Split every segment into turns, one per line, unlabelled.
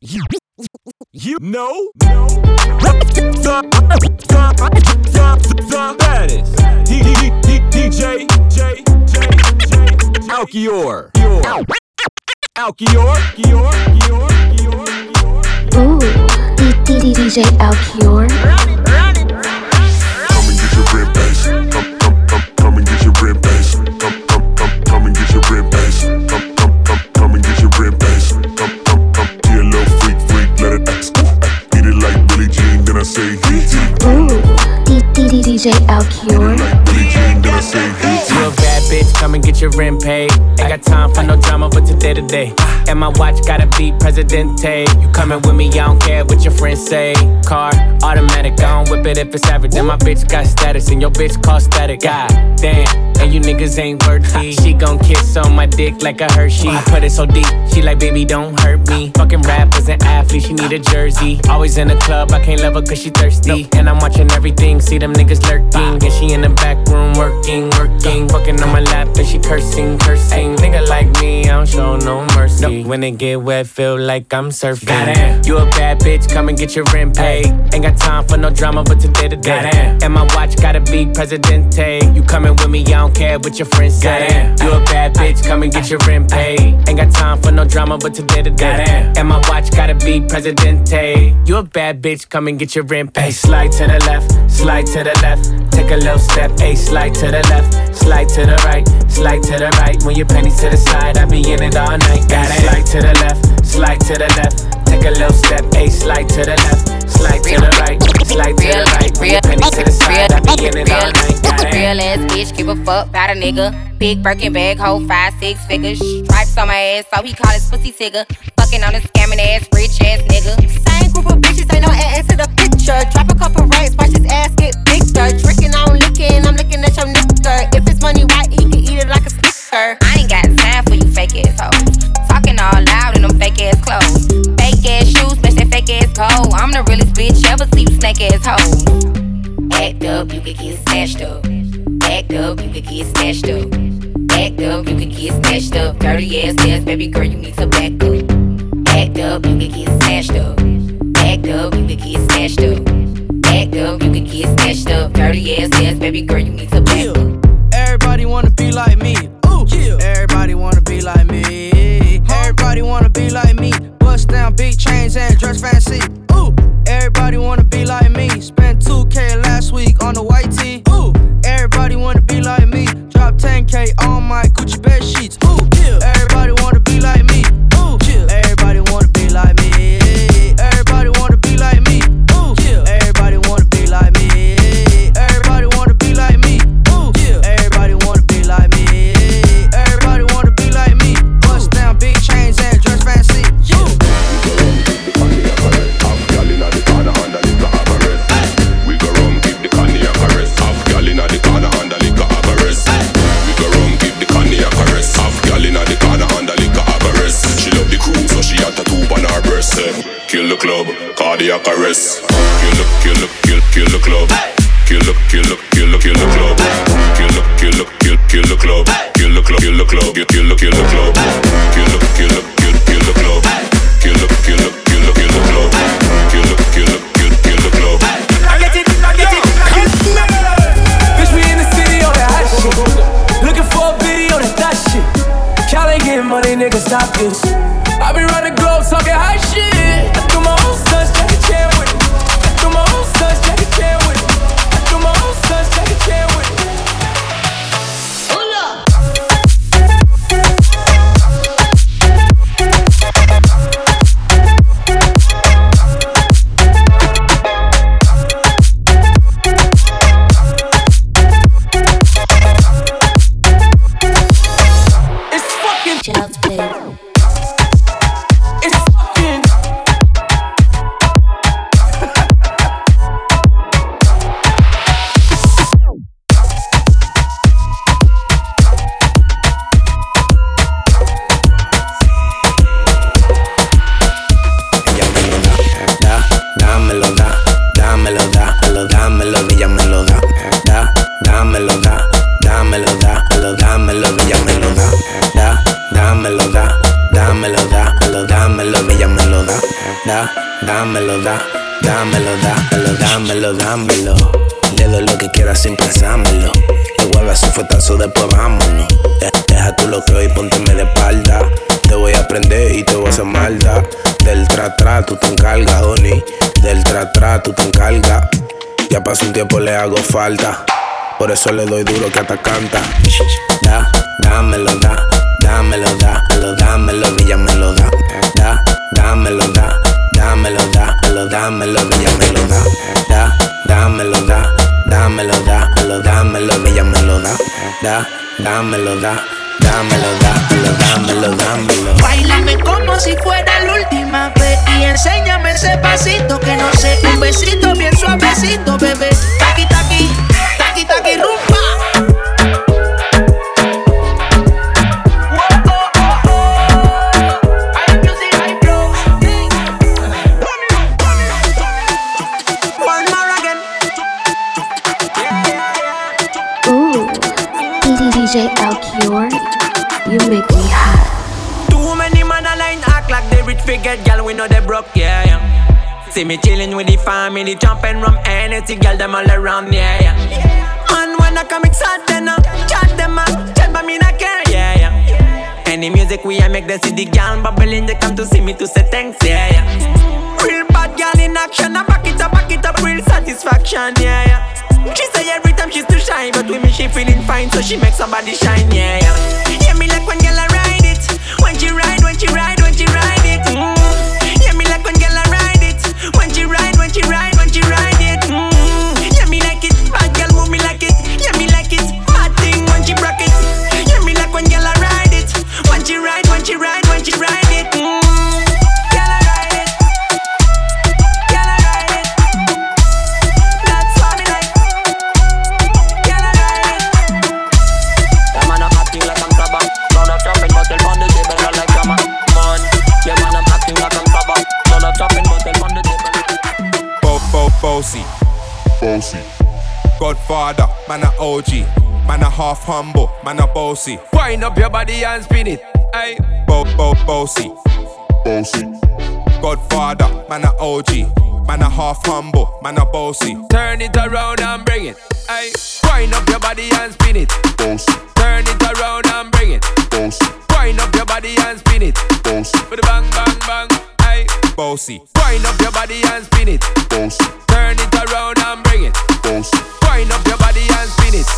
You, you know, no, the, the, the, the baddest. D, D, D, DJ, J, J, J, Alkior, Alkior, Alkior, Alkior.
Ooh, DJ Alkior. DJ Alkior.
Like Billie Jean, then I say he, he.
You a bad bitch, come and get your rent paid. Ain't got time for no drama, but today to day. And my watch gotta be Presidente. You coming with me, I don't care what your friends say. Car, automatic, I don't whip it if it's average. And my bitch got status, and your bitch call static. God damn, and you niggas ain't worthy. She gon' kiss on my dick like a Hershey. I put it so deep, she like, baby, don't hurt me. Fucking rappers and athletes, she need a jersey. Always in the club, I can't love her cause she thirsty. And I'm watching everything, see them niggas lurking. And she in the back room working, working. Fucking on my lap, and she cursing, cursing. Nigga like me, I don't show no mercy. When it get wet, feel like I'm surfing. Goddamn. You a bad bitch, come and get your rent paid. Ain't got time for no drama, but today to day. And my watch gotta be Presidente. You coming with me, I don't care what your friends say. You a bad bitch, come and get your rent paid. Ain't got time for no drama, but today to day. And my watch gotta be Presidente. You a bad bitch, come and get your rent paid. Slide to the left, slide to the left. Take a little step, a slide to the left, slide to the right, slide to the right. When your pennies to the side, I be in it all night. Got it. Slide to the left, slide to the left. Take a little step, a slide to the left, slide to the right, slide to the right. When your pennies to the side, I be in it all night. Got it.
Real ass bitch, give a fuck about a nigga. Big Birkin bag, hold five, six figures. Stripes on my ass, so he call his pussy tigger. Fucking on a scamming ass, rich ass nigga.
Same group of bitches, ain't no ass to the picture. Drop a couple rights, watch his ass get bigger. Tricking, I don't licking, I'm looking at your nigga. If it's money white, he can eat it like a sticker.
I ain't got time for you fake ass hoes. Talking all loud in them fake ass clothes. Fake ass shoes, match that fake ass coat. I'm the realest bitch ever see you snake ass hoes. Act up, you could get snatched up. Act up, you could get snatched up. Act up, you could get snatched up. Dirty ass ass, baby girl, you need to back up. Up, you can get snatched up. Act up, you could get snatched up. Act up, you could get snatched up. Dirty ass ass, baby girl, you need to
cardiac arrest. Kill the, kill the, kill, kill the club. Kill the, kill the, kill the, kill the club. Kill the, kill the, kill, kill the club. Kill the club, kill the club, kill, kill the, kill the club. Kill the, kill the, kill, kill the club. Kill the, kill the, kill the, kill the club. Kill the, kill the, kill, kill the club.
I get it, I get it. Bitch, we in the city on that hot shit. Looking for a video, that that shit. Y'all ain't getting money, nigga, stop this.
Sin pensármelo. Igual a su fuetazo, después vámonos. Deja tú lo que hoy, pónteme de espalda. Te voy a aprender y te voy a hacer malda. Del tra tra, tú te encargas, honey. Del tra tra, tú te encargas. Ya pasó un tiempo, le hago falta. Por eso le doy duro que hasta canta. Da, dámelo, da, dámelo, da, dámelo, dámelo, ella me lo da. Da, dámelo, da, dámelo, dámelo, dámelo, ella me lo da. Da, dámelo, da, dámelo, dámelo, dámelo, ella me da. Da, dámelo, da. Dámelo, dámelo, dámelo, dámelo.
Bailame como si fuera la última vez y enséñame ese pasito que no sé. Un besito bien suavecito, bebé.
See me chillin' with the family, jumping rum, energy, girl, them all around, yeah, yeah. And when I come excited, uh, chat them up, chat but me not care, yeah, yeah. Any music we I make the city girl bubbling, they come to see me to say thanks, yeah, yeah. Real bad girl in action, I back it up, back it up, real satisfaction, yeah, yeah. She say every time she's too shy, but with me she feeling fine, so she make somebody shine, yeah, yeah.
Half humble, man a bossy.
Wind up your body and spin it. Aye.
Bo, bo, bossy. Bossy. Godfather, man a OG. Man a half humble, man a bossy.
Turn it around and bring it. Aye. Wind up your body and spin it.
Bossy.
Turn it around and bring it.
Bossy.
Wind up your body and spin it.
Bossy.
With a bang, bang, bang. Aye.
Bossy.
Wind up your body and spin it.
Bossy.
Turn it around and bring it.
Bossy.
Wind up your body and spin it.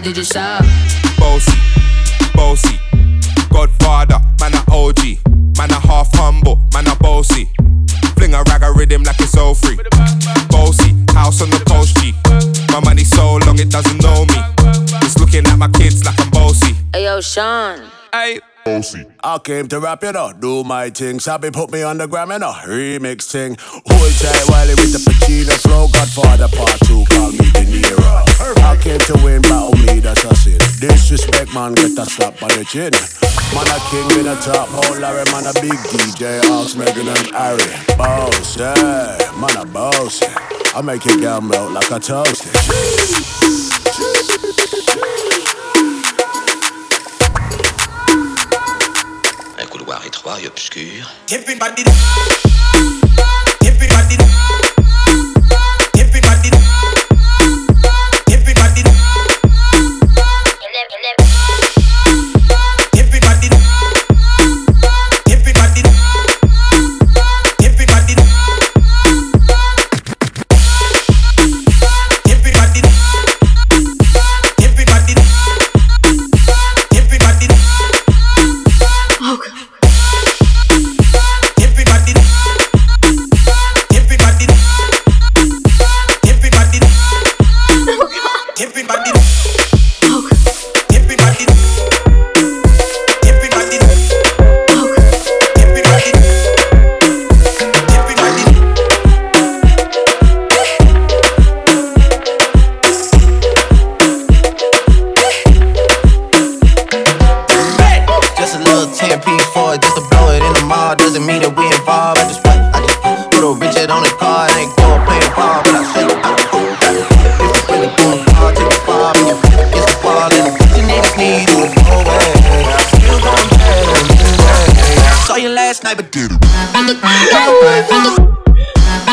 I'm a hammer, did you stop?
Bossy, bossy. Godfather, man a OG. Man a half humble, man a bossy. Fling a rag a rhythm like it's all free. Bossy, house on the coast G. My money so long it doesn't know me. It's looking at my kids like I'm bossy.
Hey yo, Sean.
Aye.
Bossy.
I came to rap, you know, do my thing. Sabi put me on the gram, you know, remix thing. Hold tight while with the Pacino flow. Godfather part two, call me De Niro. I came to win, battle me, that's a sin. Disrespect, man, get a slap on the chin. Man, a king in a top hole, Larry, man, a big DJ, Ox, Megan and Harry. Boss, yeah, man, a boss. I make girl melt like a toast.
soirée obscure.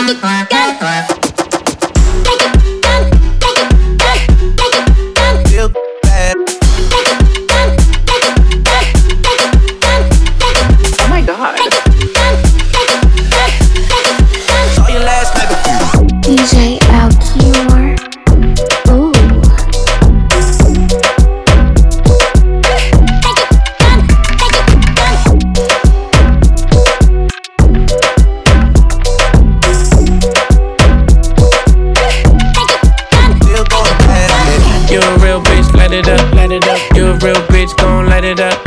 It.
that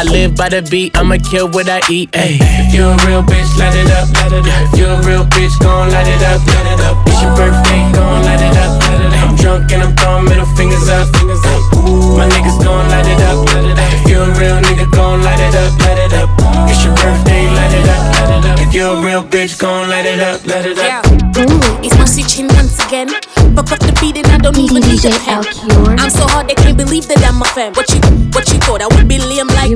live by the beat, I'ma kill what I eat. Ay, if you a real bitch, light it up, light it up. If you a real bitch, gon' light it up, light it up. It's your birthday, gon' light it up, light it up. I'm drunk and I'm throwing middle fingers up, fingers up. My niggas gon' light it up, light it up. If you a real nigga, gon' light it up, light it up. It's your birthday, light it up, light it up. If you a real bitch, gon' light it up, light it up.
Yeah. It's my Chin once again. Fuck up the beat and I don't even need a pen. I'm so hard they can't believe that I'm a fan. What you, what you thought I would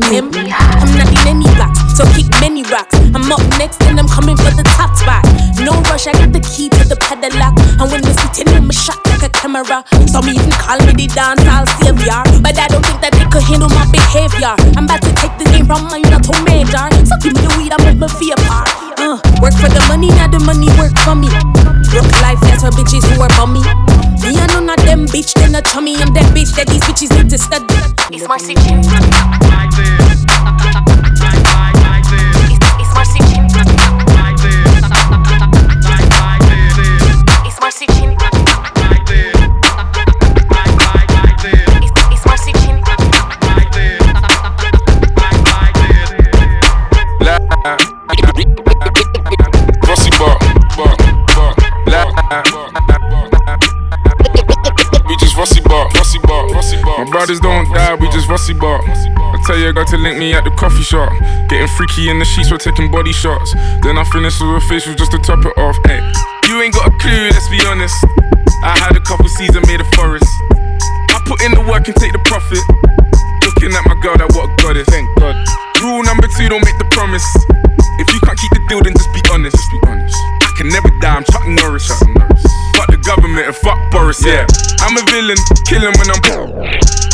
like him? I'm not in any blocks, so kick many rocks. I'm up next and I'm coming for the top spot. No rush, I got the key to the padlock. And when Missy ten, I'm a shot like a camera. Some even call me the dance I'll savior, but I don't think that they could handle my behavior. I'm about to take the game from my to major. So give me the weed, I'm make me feel part. Uh, work for the money, now the money work for me. Broke life, that's for bitches who are bummy. Them bitch, then a chummy. I'm that bitch that these bitches need to study. It's my Marcy Chin.
brothers don't die, we just rusty bar. I tell you, I got to link me at the coffee shop. Getting freaky in the sheets, we're taking body shots. Then I finish with a facial just to top it off. Hey, you ain't got a clue, let's be honest. I had a couple seasons made a forest. I put in the work and take the profit. Looking at my girl, that what God is, thank God. Rule number two, don't make the promise. If you can't keep the deal, then just be honest. Just be honest. I can never die, I'm Chuck Norris. Chuck Norris. Fuck the government and fuck Boris, yeah. I'm a villain, killing when I'm.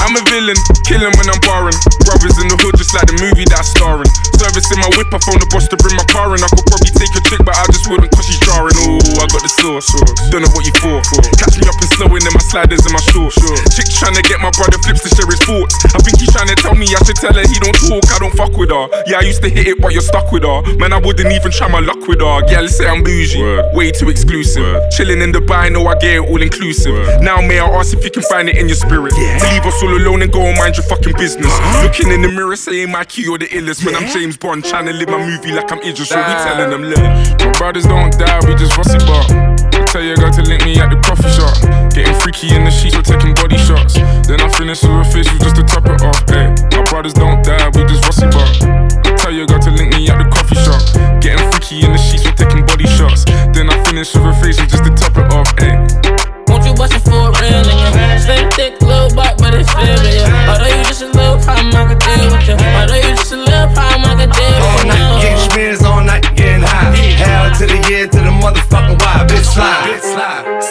I'm a villain, killing when I'm barring. Brothers in the hood, just like the movie that I'm starring. Servicing my whip, I phone the boss to bring my car in. I could probably take a chick, but I just wouldn't cause she's jarring. Ooh, I got the sauce. Don't know what you for. Catch me up and slowing in my sliders and my shorts. Chick trying to get my brother flips to share his thoughts. I think he's trying to tell me I should tell her he don't talk, I don't fuck with her. Yeah, I used to hit it, but you're stuck with her. Man, I wouldn't even try my luck with her. Yeah, let's say I'm bougie. Word. Way too exclusive. Word. Chilling in Dubai, know I get all inclusive. Word. Now, may I ask if you can find it in your spirit? Yeah. To leave us all alone and go and mind your fucking business. Uh-huh. Looking in the mirror, saying my key or the illest. When I'm James Bond, trying to live my movie like I'm Idris. So we telling them, look, my brothers don't die, we just rusty bar. I tell your girl to link me at the coffee shop. Getting freaky in the sheets, we're taking body shots. Then I finish with a facial just to top it off. Hey, my brothers don't die, we just rusty bar. I tell your girl to link me at the coffee shop. Getting freaky in the sheets, we're taking body shots. Then I finish with a facial just to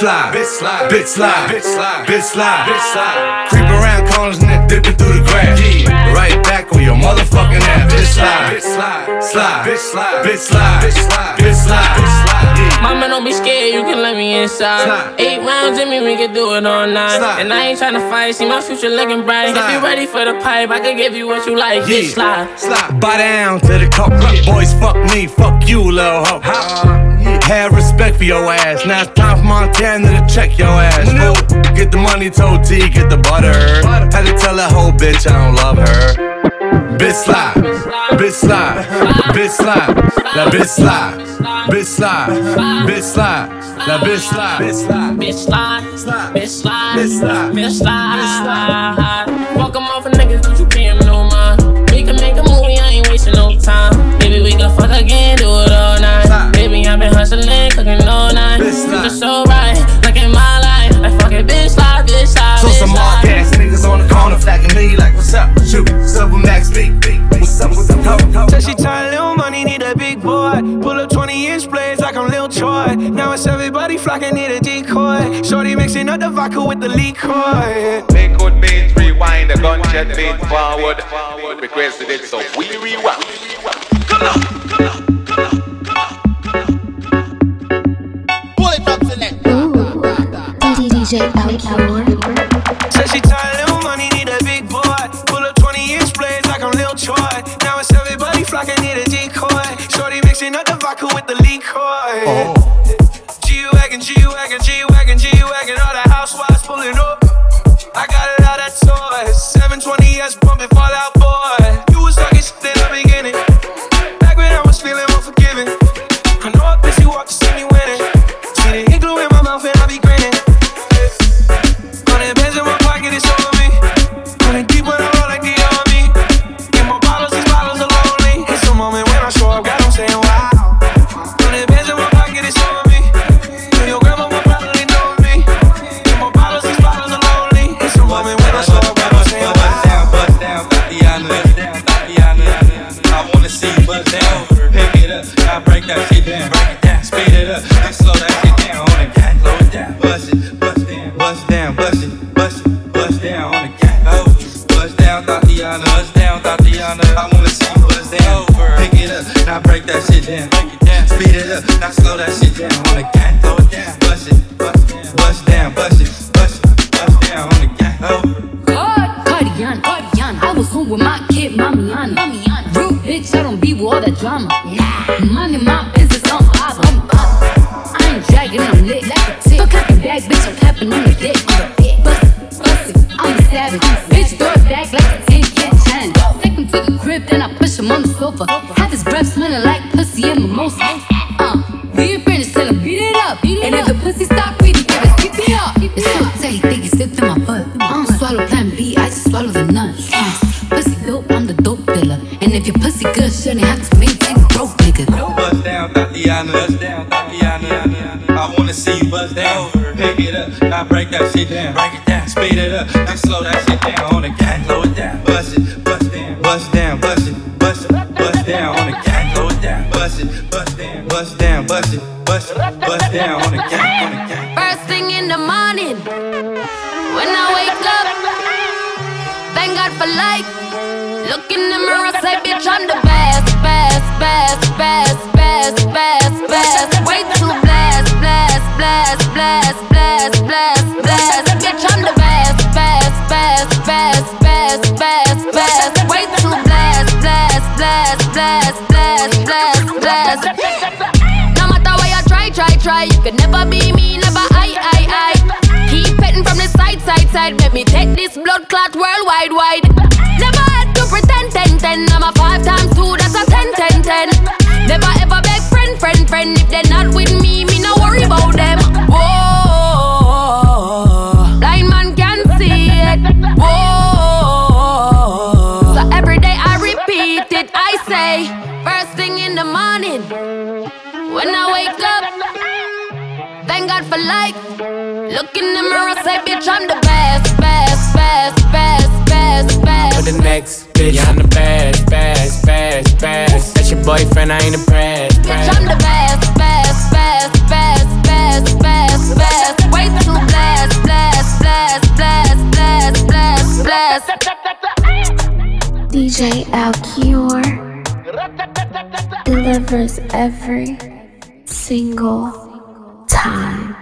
slide, slide, bitch slide, bitch slide, bitch slide, bitch slide, bitch slide. Creep around corners and then dipping through the grass. Yeah, right back on your motherfucking ass. Bitch slide, bitch slide, slide, bitch slide, bitch slide, bitch slide, bitch slide, bitch slide. Yeah.
Mama, don't be scared, you can let me inside.
Slide.
Eight rounds in me, we can do it all night.
Slide.
And I ain't tryna fight, see my future looking bright. If
Slide.
you ready for the pipe, I can give you what you like.
Yeah.
Bitch, slide.
Slide. Bow down to the cup. Boys, fuck me, fuck you, little hoe. Have respect for your ass. Now it's time for Montana to check your ass. Fool. Get the money, told T, get the butter. Had to tell that whole bitch I don't love her. bitch slide, bitch slide, bitch slide, that bitch slide, bitch slide, bitch slide, that bitch slide, bitch slide,
bitch slide, bitch slide, bitch slide, bitch slide. So right, like in my life. I fuck it, bitch slide, bitch slide,
So
bitch
some
slide.
more gas niggas on the corner flagging me like, what's up with you? Silver Max B. What's up with the coke?
Said she tired, little money, need a big boy. Pull up 20 inch blades like I'm Lil Troy. Now it's everybody flocking, need a decoy. Shorty mixing up the vodka with the liquor.
Make good beats, rewind the gunshot beat forward. Requested it, so we rewind.
DJ Alcure.
Said she tired, little money, need a big boy. Pull up 20 inch blades like I'm Lil Troy. Now it's everybody flocking, need a decoy. Shorty mixing up the vodka with the liquor. Oh. G Wagon, G Wagon, G Wagon, G Wagon, all the housewives pulling up. I got a lot of toys. 720S bumping
Fall Out Boy. All. Yeah. Money, my business, I'm pop. I'm pop. I ain't dragging, I'm lit. Like a tick. Fuck a bag, bitch, I'm clapping on the dick. Bust it, bust it, I'm a savage. Bitch, throw it back like a 10 kid challenge. Take him to the crib, then I push him on the sofa. Have his breath smelling like pussy and mimosa. Uh, be a friend, tell him beat it up. And if the pussy stop breathing, give it, keep it up. It's so tight, think it's slipped in my butt. I don't swallow plan B, I just swallow the nuts. Uh, pussy dope, I'm the dope dealer. And if your pussy good, shouldn't have to maintain
I wanna see you bust down. Pick it up, now break that shit down. Break it down, speed it up, now slow that shit down on the cat. Slow it down, bust it, bust down, bust down, bust it, bust it, bust down on the cat. Slow it down, bust it, bust down, bust down, bust it, bust it, bust down on the cat, on the cat.
First thing in the morning, when I wake up, thank God for life. Look in the mirror, say, bitch, I'm the best, blessed, blessed, blessed. Bitch, I'm the best, best, best, best, best, best, best. Way too blessed, blessed, blessed, blessed, blessed, blessed, blessed. No matter what you try, try, try, you could never be me, never I, I, I. Keep petting from the side, side, side. Let me take this blood clot worldwide, wide. Never had to pretend, ten, ten. I'm a five times two, that's a ten, ten, ten. Never ever beg friend, friend, friend. If they're not with me, I first thing in the morning, when I wake up. Thank God for life. Look in the mirror, say, bitch, I'm the best, best, best, best, best, best.
For the next bitch, I'm the best, best, best, best. That's your boyfriend, I ain't impressed.
Bitch, I'm the best, best, best, best, best, best, best. Way too blessed, blessed, blessed, blessed, blessed, blessed, blessed.
DJ Alcure delivers every single time.